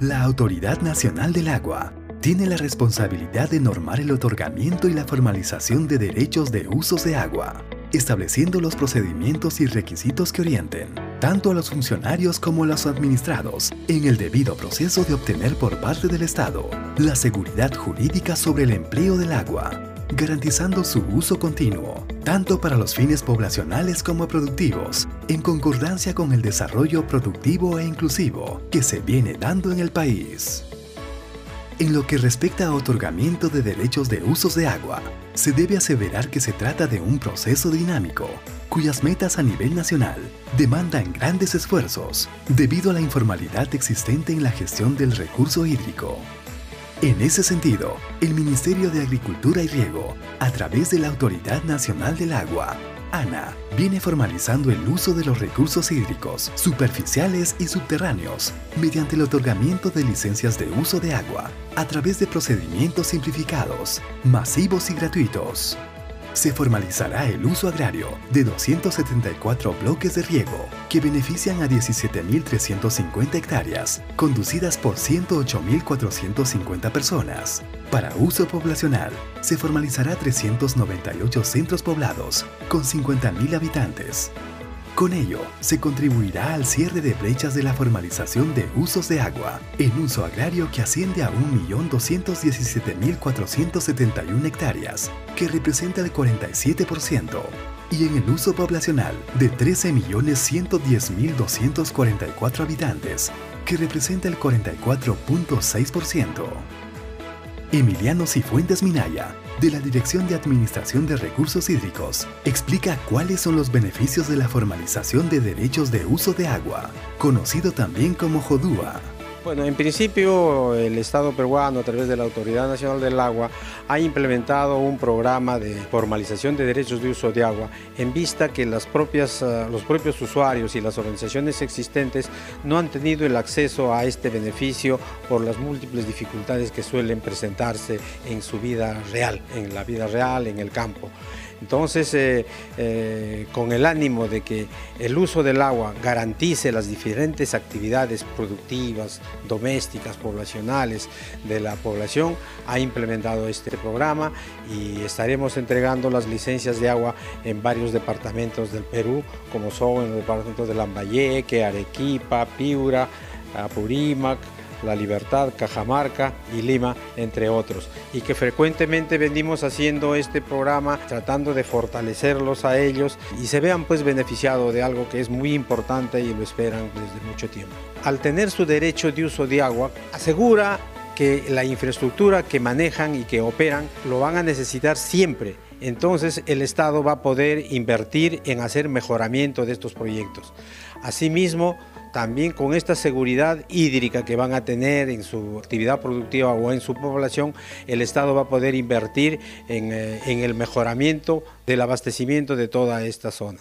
La Autoridad Nacional del Agua tiene la responsabilidad de normar el otorgamiento y la formalización de derechos de usos de agua, estableciendo los procedimientos y requisitos que orienten tanto a los funcionarios como a los administrados en el debido proceso de obtener por parte del Estado la seguridad jurídica sobre el empleo del agua, garantizando su uso continuo, tanto para los fines poblacionales como productivos, en concordancia con el desarrollo productivo e inclusivo que se viene dando en el país. En lo que respecta a otorgamiento de derechos de usos de agua, se debe aseverar que se trata de un proceso dinámico, cuyas metas a nivel nacional demandan grandes esfuerzos debido a la informalidad existente en la gestión del recurso hídrico. En ese sentido, el Ministerio de Agricultura y Riego, a través de la Autoridad Nacional del Agua, ANA, viene formalizando el uso de los recursos hídricos superficiales y subterráneos mediante el otorgamiento de licencias de uso de agua a través de procedimientos simplificados, masivos y gratuitos se formalizará el uso agrario de 274 bloques de riego que benefician a 17.350 hectáreas, conducidas por 108.450 personas. Para uso poblacional, se formalizará 398 centros poblados con 50.000 habitantes, con ello, se contribuirá al cierre de brechas de la formalización de usos de agua en uso agrario que asciende a 1.217.471 hectáreas, que representa el 47%, y en el uso poblacional de 13.110.244 habitantes, que representa el 44.6%. Emiliano Cifuentes Minaya, de la Dirección de Administración de Recursos Hídricos, explica cuáles son los beneficios de la formalización de derechos de uso de agua, conocido también como JODUA. Bueno, en principio el Estado peruano a través de la Autoridad Nacional del Agua ha implementado un programa de formalización de derechos de uso de agua en vista que las propias, eh, los propios usuarios y las organizaciones existentes no han tenido el acceso a este beneficio por las múltiples dificultades que suelen presentarse en su vida real, en la vida real, en el campo. Entonces, eh, eh, con el ánimo de que el uso del agua garantice las diferentes actividades productivas, domésticas, poblacionales de la población, ha implementado este programa y estaremos entregando las licencias de agua en varios departamentos del Perú, como son en los departamentos de Lambayeque, Arequipa, Piura, Apurímac, la Libertad, Cajamarca y Lima, entre otros. Y que frecuentemente venimos haciendo este programa tratando de fortalecerlos a ellos y se vean pues beneficiados de algo que es muy importante y lo esperan desde mucho tiempo. Al tener su derecho de uso de agua, asegura que la infraestructura que manejan y que operan lo van a necesitar siempre. Entonces el Estado va a poder invertir en hacer mejoramiento de estos proyectos. Asimismo, también con esta seguridad hídrica que van a tener en su actividad productiva o en su población, el Estado va a poder invertir en, eh, en el mejoramiento del abastecimiento de toda esta zona.